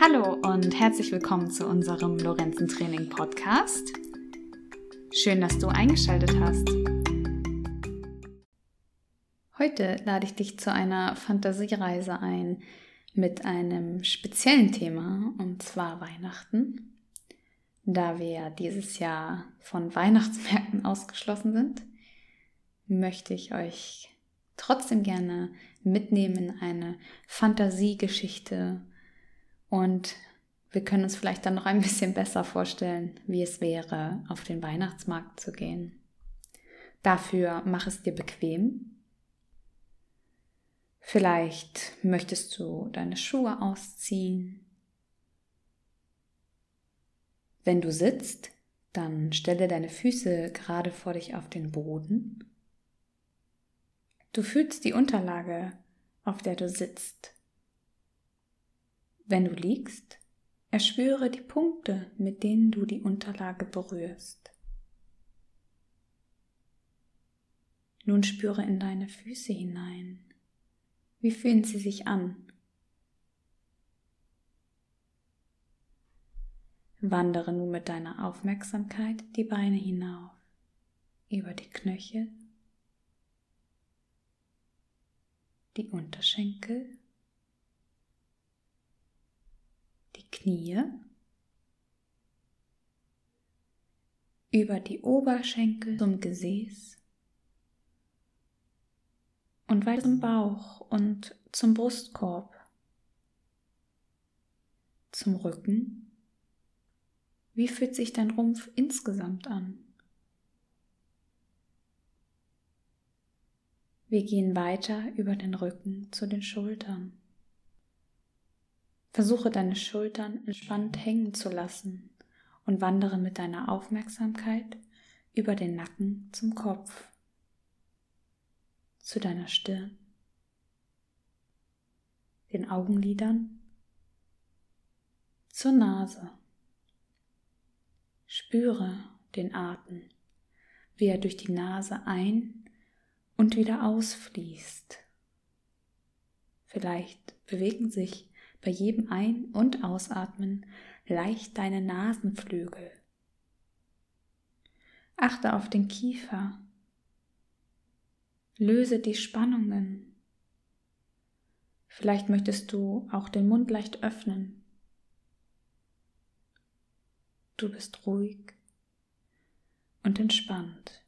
Hallo und herzlich willkommen zu unserem Lorenzen Training Podcast. Schön, dass du eingeschaltet hast. Heute lade ich dich zu einer Fantasiereise ein mit einem speziellen Thema und zwar Weihnachten. Da wir dieses Jahr von Weihnachtsmärkten ausgeschlossen sind, möchte ich euch trotzdem gerne mitnehmen in eine Fantasiegeschichte und wir können uns vielleicht dann noch ein bisschen besser vorstellen, wie es wäre, auf den Weihnachtsmarkt zu gehen. Dafür mach es dir bequem. Vielleicht möchtest du deine Schuhe ausziehen. Wenn du sitzt, dann stelle deine Füße gerade vor dich auf den Boden. Du fühlst die Unterlage, auf der du sitzt. Wenn du liegst, erspüre die Punkte, mit denen du die Unterlage berührst. Nun spüre in deine Füße hinein. Wie fühlen sie sich an? Wandere nun mit deiner Aufmerksamkeit die Beine hinauf, über die Knöchel, die Unterschenkel, Knie, über die Oberschenkel zum Gesäß und weiter zum Bauch und zum Brustkorb, zum Rücken. Wie fühlt sich dein Rumpf insgesamt an? Wir gehen weiter über den Rücken zu den Schultern. Versuche deine Schultern entspannt hängen zu lassen und wandere mit deiner Aufmerksamkeit über den Nacken zum Kopf, zu deiner Stirn, den Augenlidern, zur Nase. Spüre den Atem, wie er durch die Nase ein und wieder ausfließt. Vielleicht bewegen sich bei jedem Ein- und Ausatmen leicht deine Nasenflügel. Achte auf den Kiefer. Löse die Spannungen. Vielleicht möchtest du auch den Mund leicht öffnen. Du bist ruhig und entspannt.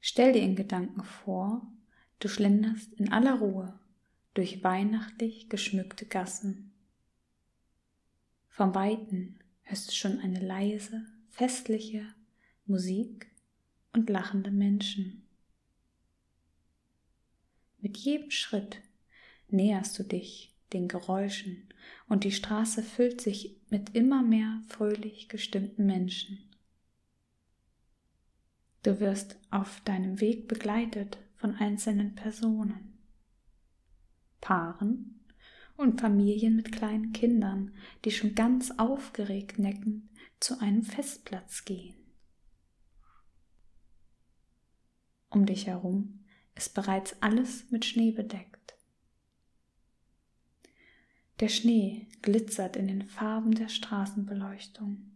Stell dir in Gedanken vor, du schlenderst in aller Ruhe durch weihnachtlich geschmückte Gassen. Vom Weiten hörst du schon eine leise, festliche Musik und lachende Menschen. Mit jedem Schritt näherst du dich den Geräuschen und die Straße füllt sich mit immer mehr fröhlich gestimmten Menschen. Du wirst auf deinem Weg begleitet von einzelnen Personen. Paaren und Familien mit kleinen Kindern, die schon ganz aufgeregt neckend zu einem Festplatz gehen. Um dich herum ist bereits alles mit Schnee bedeckt. Der Schnee glitzert in den Farben der Straßenbeleuchtung.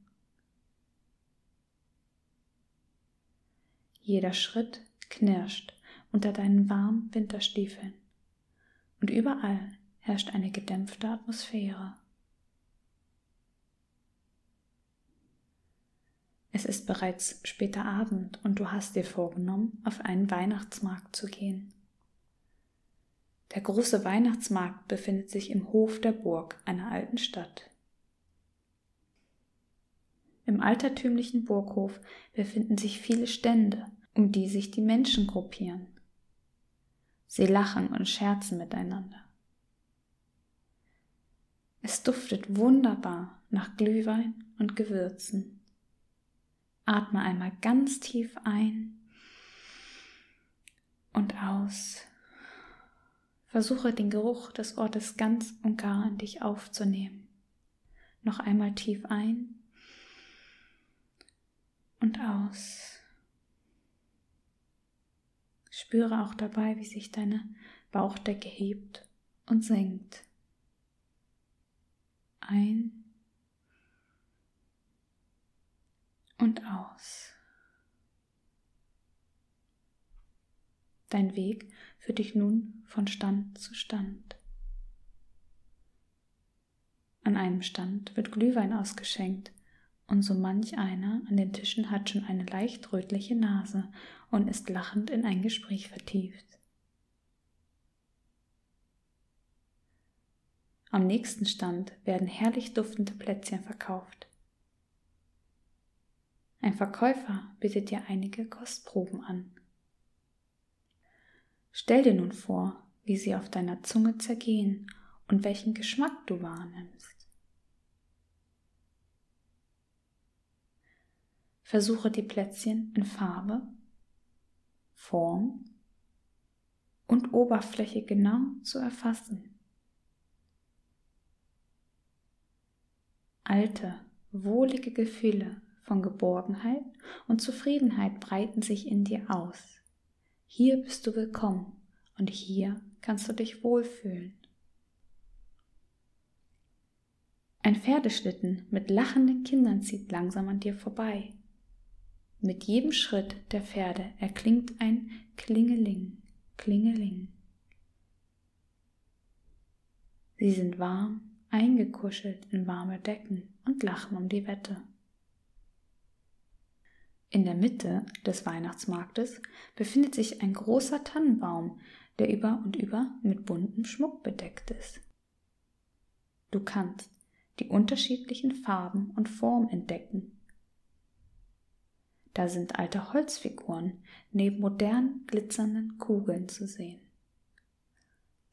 Jeder Schritt knirscht unter deinen warmen Winterstiefeln und überall herrscht eine gedämpfte Atmosphäre. Es ist bereits später Abend und du hast dir vorgenommen, auf einen Weihnachtsmarkt zu gehen. Der große Weihnachtsmarkt befindet sich im Hof der Burg einer alten Stadt. Im altertümlichen Burghof befinden sich viele Stände, um die sich die Menschen gruppieren. Sie lachen und scherzen miteinander. Es duftet wunderbar nach Glühwein und Gewürzen. Atme einmal ganz tief ein und aus. Versuche den Geruch des Ortes ganz und gar in dich aufzunehmen. Noch einmal tief ein und aus. Spüre auch dabei, wie sich deine Bauchdecke hebt und senkt. ein und aus. Dein Weg führt dich nun von Stand zu Stand. An einem Stand wird Glühwein ausgeschenkt und so manch einer an den Tischen hat schon eine leicht rötliche Nase und ist lachend in ein Gespräch vertieft. Am nächsten Stand werden herrlich duftende Plätzchen verkauft. Ein Verkäufer bietet dir einige Kostproben an. Stell dir nun vor, wie sie auf deiner Zunge zergehen und welchen Geschmack du wahrnimmst. Versuche die Plätzchen in Farbe, Form und Oberfläche genau zu erfassen. Alte, wohlige Gefühle von Geborgenheit und Zufriedenheit breiten sich in dir aus. Hier bist du willkommen und hier kannst du dich wohlfühlen. Ein Pferdeschlitten mit lachenden Kindern zieht langsam an dir vorbei. Mit jedem Schritt der Pferde erklingt ein Klingeling, Klingeling. Sie sind warm, eingekuschelt in warme Decken und lachen um die Wette. In der Mitte des Weihnachtsmarktes befindet sich ein großer Tannenbaum, der über und über mit buntem Schmuck bedeckt ist. Du kannst die unterschiedlichen Farben und Formen entdecken da sind alte Holzfiguren neben modernen glitzernden Kugeln zu sehen.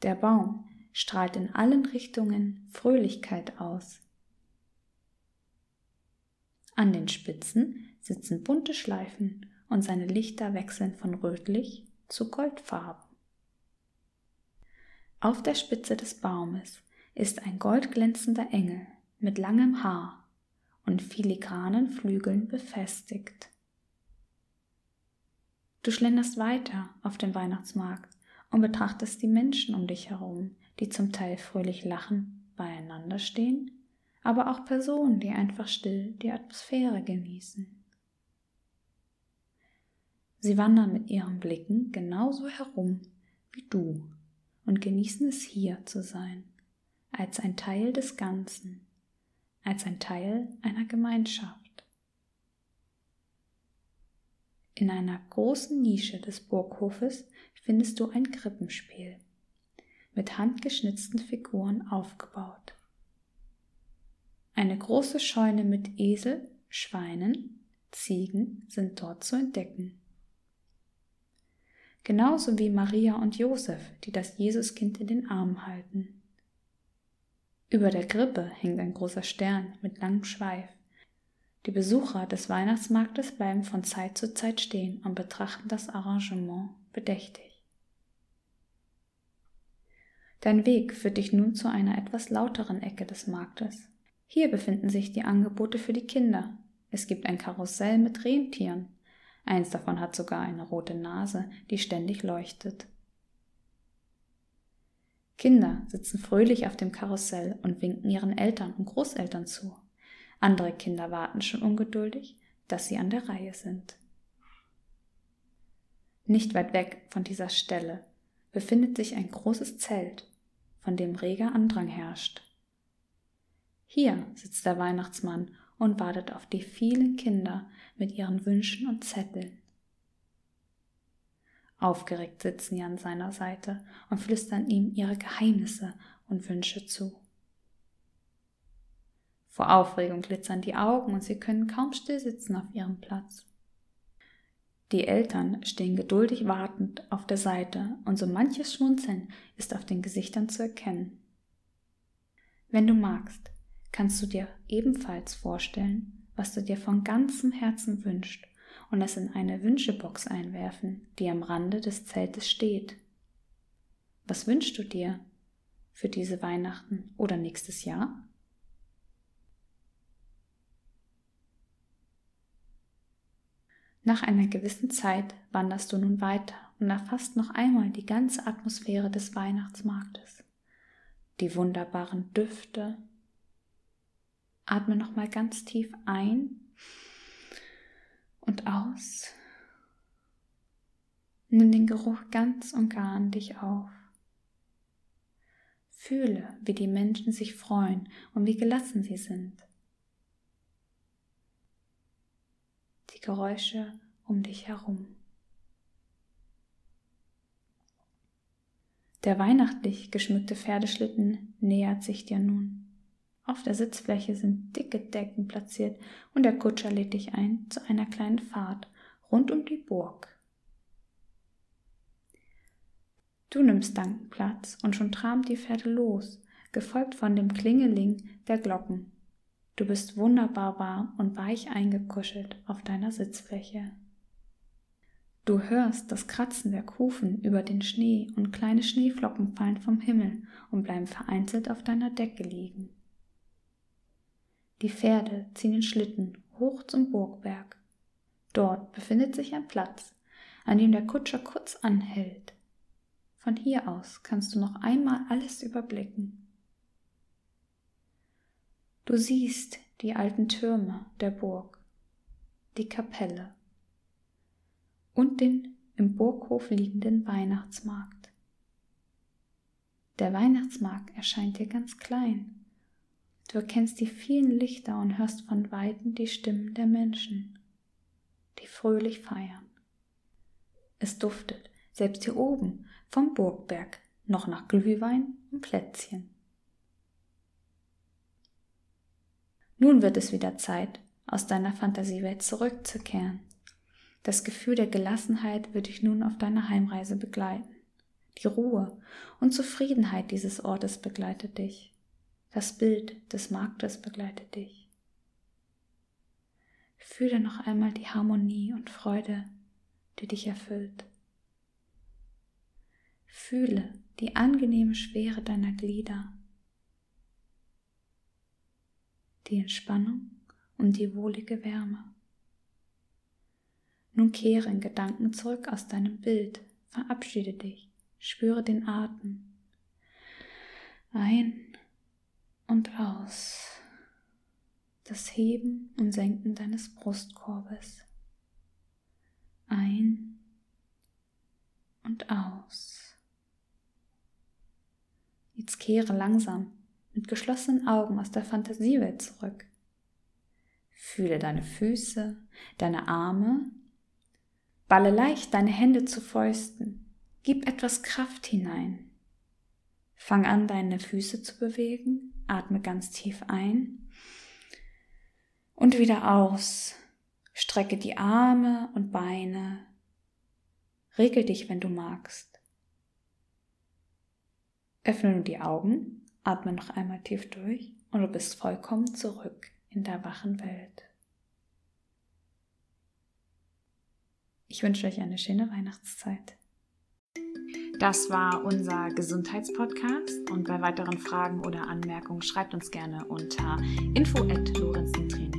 Der Baum strahlt in allen Richtungen Fröhlichkeit aus. An den Spitzen sitzen bunte Schleifen und seine Lichter wechseln von rötlich zu goldfarben. Auf der Spitze des Baumes ist ein goldglänzender Engel mit langem Haar und filigranen Flügeln befestigt. Du schlenderst weiter auf dem Weihnachtsmarkt und betrachtest die Menschen um dich herum, die zum Teil fröhlich lachen, beieinander stehen, aber auch Personen, die einfach still die Atmosphäre genießen. Sie wandern mit ihren Blicken genauso herum wie du und genießen es hier zu sein, als ein Teil des Ganzen, als ein Teil einer Gemeinschaft. In einer großen Nische des Burghofes findest du ein Krippenspiel mit handgeschnitzten Figuren aufgebaut. Eine große Scheune mit Esel, Schweinen, Ziegen sind dort zu entdecken. Genauso wie Maria und Josef, die das Jesuskind in den Armen halten. Über der Krippe hängt ein großer Stern mit langem Schweif. Die Besucher des Weihnachtsmarktes bleiben von Zeit zu Zeit stehen und betrachten das Arrangement bedächtig. Dein Weg führt dich nun zu einer etwas lauteren Ecke des Marktes. Hier befinden sich die Angebote für die Kinder. Es gibt ein Karussell mit Rentieren. Eins davon hat sogar eine rote Nase, die ständig leuchtet. Kinder sitzen fröhlich auf dem Karussell und winken ihren Eltern und Großeltern zu. Andere Kinder warten schon ungeduldig, dass sie an der Reihe sind. Nicht weit weg von dieser Stelle befindet sich ein großes Zelt, von dem reger Andrang herrscht. Hier sitzt der Weihnachtsmann und wartet auf die vielen Kinder mit ihren Wünschen und Zetteln. Aufgeregt sitzen sie an seiner Seite und flüstern ihm ihre Geheimnisse und Wünsche zu. Vor Aufregung glitzern die Augen und sie können kaum still sitzen auf ihrem Platz. Die Eltern stehen geduldig wartend auf der Seite und so manches Schmunzeln ist auf den Gesichtern zu erkennen. Wenn du magst, kannst du dir ebenfalls vorstellen, was du dir von ganzem Herzen wünschst und es in eine Wünschebox einwerfen, die am Rande des Zeltes steht. Was wünschst du dir für diese Weihnachten oder nächstes Jahr? Nach einer gewissen Zeit wanderst du nun weiter und erfasst noch einmal die ganze Atmosphäre des Weihnachtsmarktes. Die wunderbaren Düfte, Atme nochmal ganz tief ein und aus. Nimm den Geruch ganz und gar an dich auf. Fühle, wie die Menschen sich freuen und wie gelassen sie sind. Die Geräusche um dich herum. Der weihnachtlich geschmückte Pferdeschlitten nähert sich dir nun. Auf der Sitzfläche sind dicke Decken platziert und der Kutscher lädt dich ein zu einer kleinen Fahrt rund um die Burg. Du nimmst dankend Platz und schon tramt die Pferde los, gefolgt von dem Klingeling der Glocken. Du bist wunderbar warm und weich eingekuschelt auf deiner Sitzfläche. Du hörst das Kratzen der Kufen über den Schnee und kleine Schneeflocken fallen vom Himmel und bleiben vereinzelt auf deiner Decke liegen. Die Pferde ziehen den Schlitten hoch zum Burgberg. Dort befindet sich ein Platz, an dem der Kutscher kurz anhält. Von hier aus kannst du noch einmal alles überblicken. Du siehst die alten Türme der Burg, die Kapelle und den im Burghof liegenden Weihnachtsmarkt. Der Weihnachtsmarkt erscheint dir ganz klein. Du erkennst die vielen Lichter und hörst von weitem die Stimmen der Menschen, die fröhlich feiern. Es duftet, selbst hier oben, vom Burgberg, noch nach Glühwein und Plätzchen. Nun wird es wieder Zeit, aus deiner Fantasiewelt zurückzukehren das Gefühl der Gelassenheit wird dich nun auf deiner Heimreise begleiten. Die Ruhe und Zufriedenheit dieses Ortes begleitet dich. Das Bild des Marktes begleitet dich. Fühle noch einmal die Harmonie und Freude, die dich erfüllt. Fühle die angenehme Schwere deiner Glieder, die Entspannung und die wohlige Wärme. Nun kehre in Gedanken zurück aus deinem Bild, verabschiede dich, spüre den Atem. Ein und aus. Das Heben und Senken deines Brustkorbes. Ein und aus. Jetzt kehre langsam mit geschlossenen Augen aus der Fantasiewelt zurück. Fühle deine Füße, deine Arme Balle leicht deine Hände zu Fäusten. Gib etwas Kraft hinein. Fang an, deine Füße zu bewegen. Atme ganz tief ein. Und wieder aus. Strecke die Arme und Beine. Regel dich, wenn du magst. Öffne nun die Augen, atme noch einmal tief durch und du bist vollkommen zurück in der wachen Welt. Ich wünsche euch eine schöne Weihnachtszeit. Das war unser Gesundheitspodcast und bei weiteren Fragen oder Anmerkungen schreibt uns gerne unter info@lorenzentraining